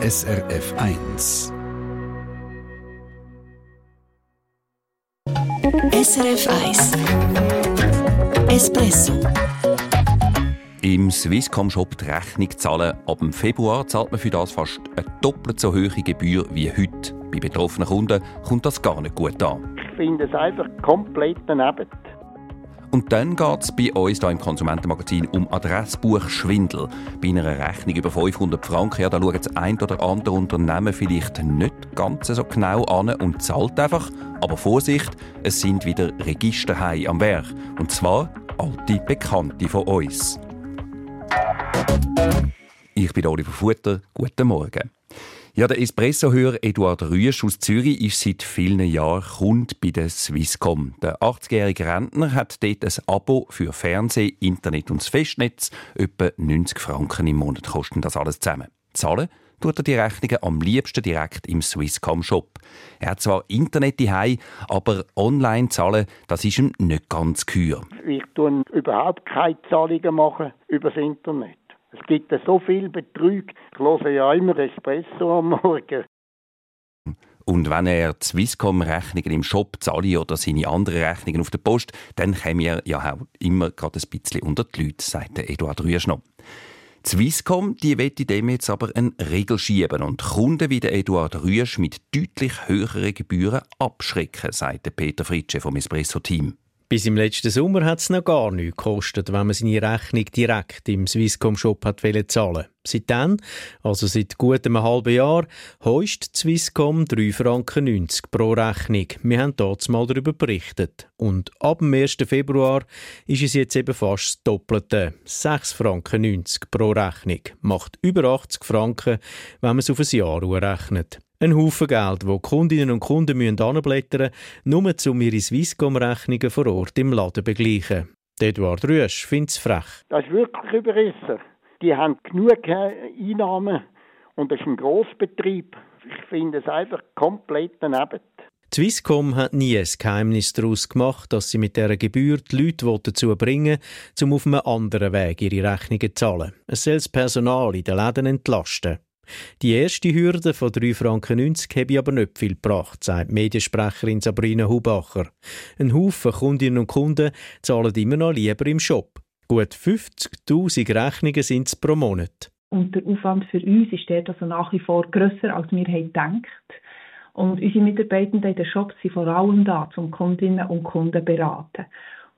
SRF 1. SRF 1 Espresso im Swisscom-Shop die Rechnung zahlen. Ab dem Februar zahlt man für das fast eine doppelt so hohe Gebühr wie heute. Bei betroffenen Kunden kommt das gar nicht gut an. Ich finde es einfach komplett daneben. Und dann geht es bei uns hier im Konsumentenmagazin um Adressbuchschwindel. Bei einer Rechnung über 500 Franken, ja, da schaut das ein oder andere Unternehmen vielleicht nicht ganz so genau an und zahlt einfach. Aber Vorsicht, es sind wieder Registerhai am Werk. Und zwar alte Bekannte von uns. Ich bin Oliver Futter. Guten Morgen. Ja, der Espresso-Hörer Eduard Rüesch aus Zürich ist seit vielen Jahren Kunde bei der Swisscom. Der 80-jährige Rentner hat dort ein Abo für Fernsehen, Internet und das Festnetz. Etwa 90 Franken im Monat kosten das alles zusammen. Zahlen tut er die Rechnungen am liebsten direkt im Swisscom-Shop. Er hat zwar Internet daheim, aber online zahlen, das ist ihm nicht ganz gehör. Ich tue überhaupt keine Zahlungen machen übers Internet. Es gibt so viel Betrug. Ich höre ja immer Espresso am Morgen. Und wenn er die Swisscom-Rechnungen im Shop zahle oder seine anderen Rechnungen auf der Post, dann kommen er ja auch immer gerade ein bisschen unter die Leute, sagt Eduard Rüeschner. Die Swisscom die will dem jetzt aber eine Regel schieben und Kunden wie der Eduard Rüesch mit deutlich höheren Gebühren abschrecken, sagt Peter Fritsche vom Espresso-Team. Bis im letzten Sommer hat es noch gar nichts gekostet, wenn man seine Rechnung direkt im Swisscom-Shop zahlen Seitdem, also seit gut einem halben Jahr, heust Swisscom 3,90 Franken pro Rechnung. Wir haben dort mal darüber berichtet. Und ab dem 1. Februar ist es jetzt eben fast das Doppelte. 6,90 Franken pro Rechnung. Macht über 80 Franken, wenn man es auf ein Jahr rechnet. Ein Haufen Geld, wo Kundinnen und Kunden müssen anblättern müssen, nur um ihre Swisscom-Rechnungen vor Ort im Laden begleichen. Eduard Rüsch findet es frech. Das ist wirklich überrissen. Die haben genug Einnahmen und das ist ein Grossbetrieb. Ich finde es einfach komplett daneben. Die Swisscom hat nie ein Geheimnis daraus gemacht, dass sie mit dieser Gebühr die Leute dazu bringen um auf einem anderen Weg ihre Rechnungen zu zahlen. Es soll das Personal in den Läden entlasten. Die erste Hürde von 3,90 Franken habe aber nicht viel gebracht, sagt Mediensprecherin Sabrina Hubacher. Ein Haufen Kundinnen und Kunden zahlen immer noch lieber im Shop. Gut 50.000 Rechnungen sind es pro Monat. Und der Aufwand für uns ist der also nach wie vor grösser, als wir gedacht. Und unsere Mitarbeitenden in den Shops sind vor allem da, um Kundinnen und Kunden zu beraten.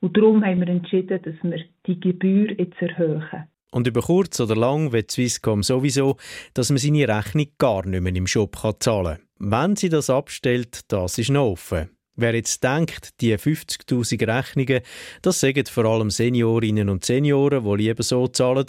Und darum haben wir entschieden, dass wir die Gebühr jetzt erhöhen. Und über kurz oder lang wird Swisscom sowieso, dass man seine Rechnung gar nicht mehr im Shop zahlen kann. Wenn sie das abstellt, das ist noch offen. Wer jetzt denkt, die 50.000 Rechnungen, das sagen vor allem Seniorinnen und Senioren, die lieber so zahlen,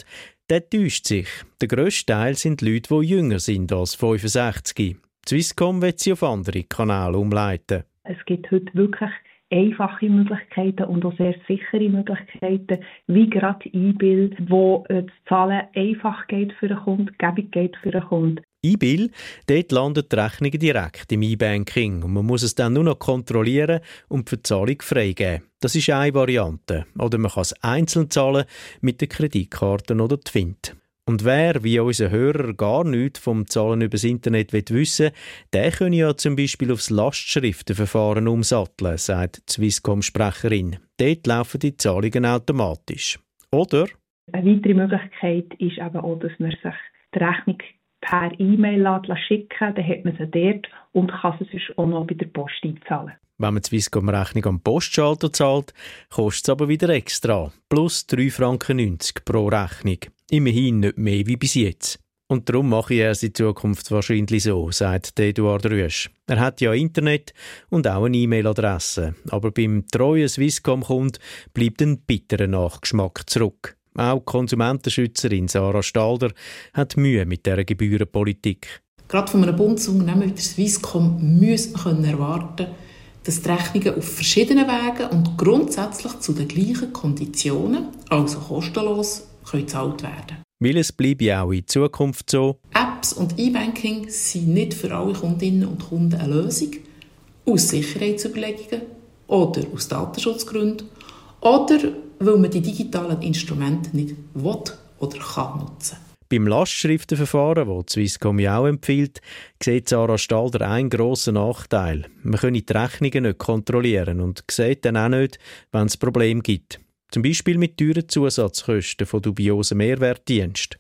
der täuscht sich. Der grösste Teil sind Leute, die jünger sind als 65. Swisscom wird sie auf andere Kanäle umleiten. Es gibt heute wirklich einfache Möglichkeiten und auch sehr sichere Möglichkeiten, wie gerade E-Bill, wo äh, das Zahlen einfach geht für den Kunden, gäbig geht für den Kunden. E-Bill, dort landet die Rechnung direkt im E-Banking und man muss es dann nur noch kontrollieren und die Verzahlung freigeben. Das ist eine Variante. Oder man kann es einzeln zahlen mit den Kreditkarten oder Twint. Und wer, wie unser Hörer, gar nichts vom Zahlen übers Internet wissen will, der könne ja zum Beispiel aufs Lastschriftenverfahren umsatteln, sagt die Swisscom-Sprecherin. Dort laufen die Zahlungen automatisch. Oder? Eine weitere Möglichkeit ist eben auch, dass man sich die Rechnung per E-Mail schicken lässt, dann hat man sie dort und kann sie sonst auch noch bei der Post einzahlen. Wenn man die Swisscom-Rechnung am Postschalter zahlt, kostet es aber wieder extra. Plus 3,90 Franken pro Rechnung. Immerhin nicht mehr wie bis jetzt. Und darum mache ich es in Zukunft wahrscheinlich so, sagt Eduard Rüsch. Er hat ja Internet und auch eine E-Mail-Adresse. Aber beim treuen Swisscom-Kunden bleibt ein bitterer Nachgeschmack zurück. Auch Konsumentenschützerin Sarah Stalder hat Mühe mit dieser Gebührenpolitik. Gerade von einem Bundesunternehmen wie der Swisscom müssen wir erwarten, dass die Rechnungen auf verschiedenen Wegen und grundsätzlich zu den gleichen Konditionen, also kostenlos, gezahlt werden Weil es bleibt ja auch in Zukunft so. Apps und E-Banking sind nicht für alle Kundinnen und Kunden eine Lösung. Aus Sicherheitsüberlegungen oder aus Datenschutzgründen oder weil man die digitalen Instrumente nicht will oder kann nutzen Beim Lastschriftenverfahren, das Swisscom ja auch empfiehlt, sieht Sarah Stalder einen grossen Nachteil. Man kann die Rechnungen nicht kontrollieren und sieht dann auch nicht, wenn es Probleme gibt. Zum Beispiel mit teuren Zusatzkosten von dubiosen Mehrwertdiensten.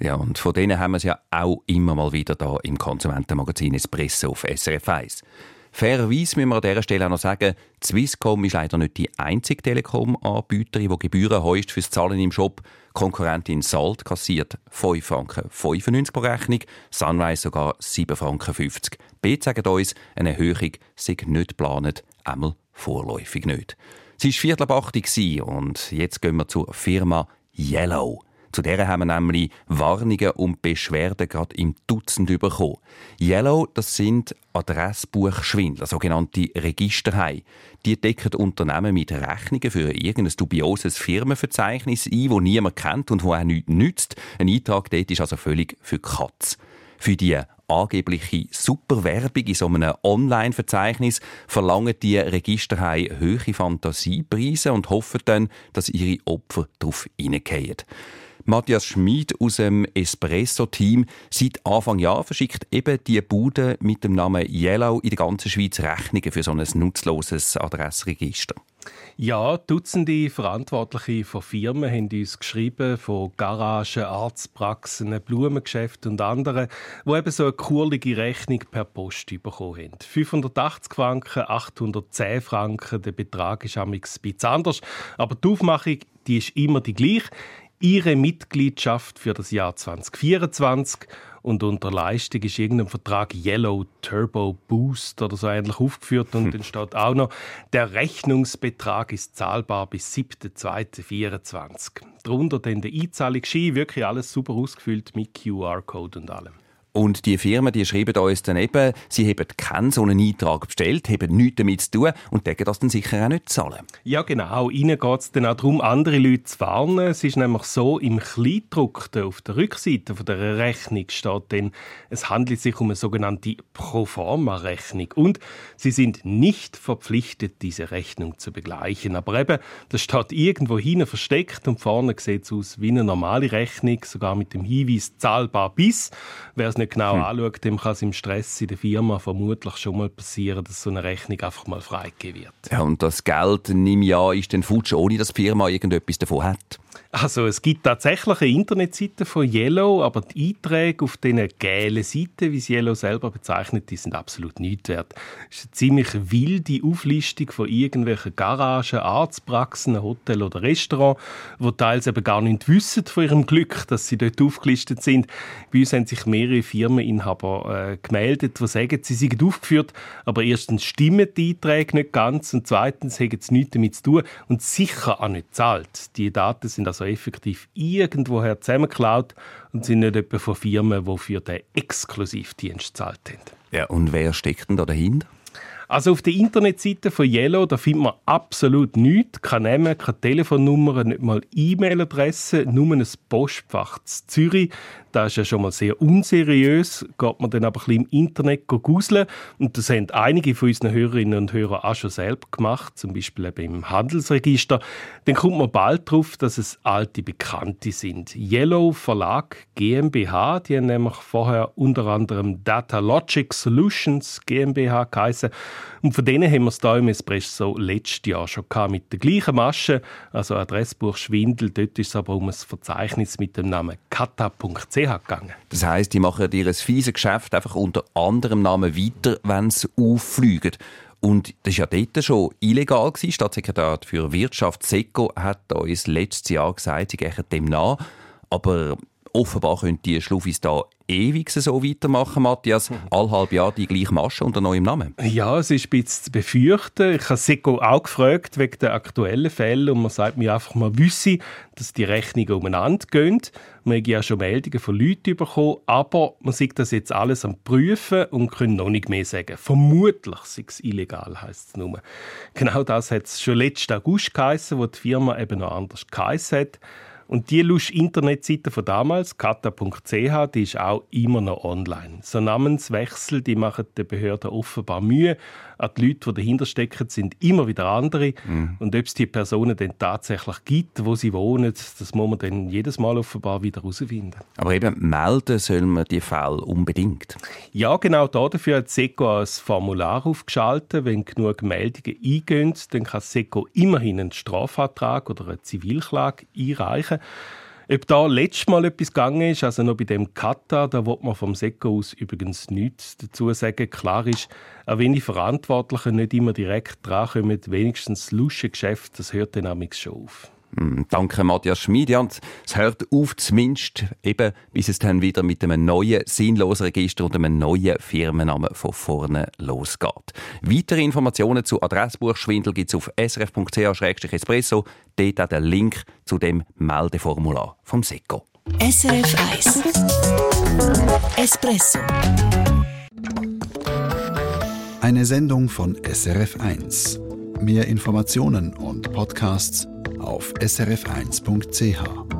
Ja, und von denen haben wir es ja auch immer mal wieder da im Konsumentenmagazin Espresso auf SRF 1. Fairerweise müssen wir an dieser Stelle auch noch sagen, Swisscom ist leider nicht die einzige Telekom-Anbieterin, die Gebühren heust fürs Zahlen im Shop. Konkurrentin Salt kassiert 5 Franken 95 pro Rechnung, Sunrise sogar 7 Franken 50. B sagt uns, eine Erhöhung sei nicht geplant, einmal vorläufig nicht. Sie war viertel ab 8 und jetzt gehen wir zur Firma Yellow. Zu der haben wir nämlich Warnungen und Beschwerden gerade im Dutzend bekommen. Yellow, das sind Adressbuchschwindler, sogenannte Registerhai. Die decken Unternehmen mit Rechnungen für irgendein dubioses Firmenverzeichnis ein, das niemand kennt und wo auch nichts nützt. Ein Eintrag dort ist also völlig für Katz. Für die angebliche Superwerbung in so einem Online-Verzeichnis verlangen die Registerhai hohe Fantasiepreise und hoffen dann, dass ihre Opfer darauf hineingehen. Matthias Schmid aus dem Espresso-Team. Seit Anfang Jahr verschickt eben die Bude mit dem Namen Yellow in der ganzen Schweiz Rechnungen für so ein nutzloses Adressregister. Ja, Dutzende Verantwortliche von Firmen haben uns geschrieben, von Garagen, Arztpraxen, Blumengeschäften und anderen, die eben so eine kurlige Rechnung per Post bekommen haben. 580 Franken, 810 Franken, der Betrag ist ein bisschen anders, aber die Aufmachung die ist immer die gleiche ihre Mitgliedschaft für das Jahr 2024 und unter Leistung ist irgendein Vertrag Yellow Turbo Boost oder so ähnlich aufgeführt und hm. dann steht auch noch, der Rechnungsbetrag ist zahlbar bis 7.2.24. Darunter dann der Einzahlungsschein, wirklich alles super ausgefüllt mit QR-Code und allem. Und die Firmen, die schreiben uns dann eben, sie haben keinen so einen Eintrag bestellt, haben nichts damit zu tun und denken das dann sicher auch nicht zahlen. Ja, genau. Ihnen geht es dann auch darum, andere Leute zu warnen. Es ist nämlich so, im Kleindruck auf der Rückseite der Rechnung steht dann, es handelt sich um eine sogenannte Proforma-Rechnung. Und Sie sind nicht verpflichtet, diese Rechnung zu begleichen. Aber eben, das steht irgendwo hinten versteckt und vorne sieht es aus wie eine normale Rechnung, sogar mit dem Hinweis zahlbar bis. Wer es nicht genau hm. anschaut, dem kann es im Stress in der Firma vermutlich schon mal passieren, dass so eine Rechnung einfach mal freigegeben wird. Ja, und das Geld im Jahr ist dann futsch, ohne dass die Firma irgendetwas davon hat. Also es gibt tatsächlich eine Internetseite von Yellow, aber die Einträge auf diesen gelben Seiten, wie es Yellow selber bezeichnet, die sind absolut nichts wert. Es ist eine ziemlich wilde Auflistung von irgendwelchen Garagen, Arztpraxen, Hotel oder Restaurant, wo teils eben gar nicht wissen von ihrem Glück, dass sie dort aufgelistet sind. Bei uns haben sich mehrere Firmeninhaber äh, gemeldet, die sagen, sie seien aufgeführt, aber erstens stimmen die Einträge nicht ganz und zweitens haben sie nichts damit zu tun und sicher auch nicht zahlt. Die Daten sind also effektiv irgendwoher zusammengeklaut und sind nicht etwa von Firmen, die für den Exklusivdienst gezahlt haben. Ja, und wer steckt denn da dahinter? Also auf der Internetseite von Yellow, da findet man absolut nichts. Kein Namen, keine Telefonnummer, nicht mal E-Mail-Adresse, nur ein Postfach in Zürich. Das ist ja schon mal sehr unseriös. Geht man dann aber ein bisschen im Internet guseln. Und das haben einige von unseren Hörerinnen und Hörern auch schon selbst gemacht, zum Beispiel eben im Handelsregister. Dann kommt man bald darauf, dass es alte Bekannte sind. Yellow Verlag GmbH, die haben nämlich vorher unter anderem Data Logic Solutions GmbH geheißen. Und von denen haben wir es hier im Espresso letztes Jahr schon gehabt, mit der gleichen Masche, also Adressbuch Schwindel. Dort ist es aber um ein Verzeichnis mit dem Namen kata.ch gegangen. Das heisst, die machen ihr fieses Geschäft einfach unter anderem Namen weiter, wenn sie auffliegen. Und das war ja dort schon illegal. Gewesen. Staatssekretär für Wirtschaft SECO hat uns letztes Jahr gesagt, sie gehen dem nach. Aber offenbar können die Schluffis da ewig so weitermachen, Matthias. Mhm. Allhalb Jahr die gleiche Masche unter neuem Namen. Ja, es ist ein bisschen zu befürchten. Ich habe Seko auch gefragt wegen der aktuellen Fälle und man sagt mir einfach, man wisse, dass die Rechnungen umeinander gehen. Man hat ja schon Meldungen von Leuten bekommen, aber man sieht das jetzt alles am Prüfen und können noch nicht mehr sagen. Vermutlich sei es illegal, heisst es nur. Genau das hat es schon letzten August geheißen, wo die Firma eben noch anders geheißen hat. Und die Lusch Internetseite von damals, kata.ch, die ist auch immer noch online. So Namenswechsel, die machen den Behörden offenbar Mühe. Auch die Leute, die dahinter stecken, sind immer wieder andere. Mhm. Und ob es die Personen dann tatsächlich gibt, wo sie wohnen, das muss man dann jedes Mal offenbar wieder herausfinden. Aber eben melden soll man die Fälle unbedingt. Ja, genau dafür hat SECO ein Formular aufgeschaltet. Wenn genug Meldungen eingehen, dann kann SECO immerhin einen Strafantrag oder eine Zivilklage einreichen. Ob da letztes Mal etwas gegangen ist, also noch bei dem Kata, da wird man vom Seko aus übrigens nichts dazu sagen. Klar ist, auch wenn die Verantwortlichen nicht immer direkt drankommen, wenigstens das Luschengeschäft, das hört dann schon auf. Hm, danke, Matthias Schmid. Ja, es hört auf zumindest, eben, bis es dann wieder mit einem neuen sinnlosen Register und einem neuen Firmennamen von vorne losgeht. Weitere Informationen zu Adressbuchschwindel gibt es auf srf.ch-espresso. Dort auch der Link zu dem Meldeformular vom SECO. SRF 1 Espresso Eine Sendung von SRF 1. Mehr Informationen und Podcasts auf srf1.ch.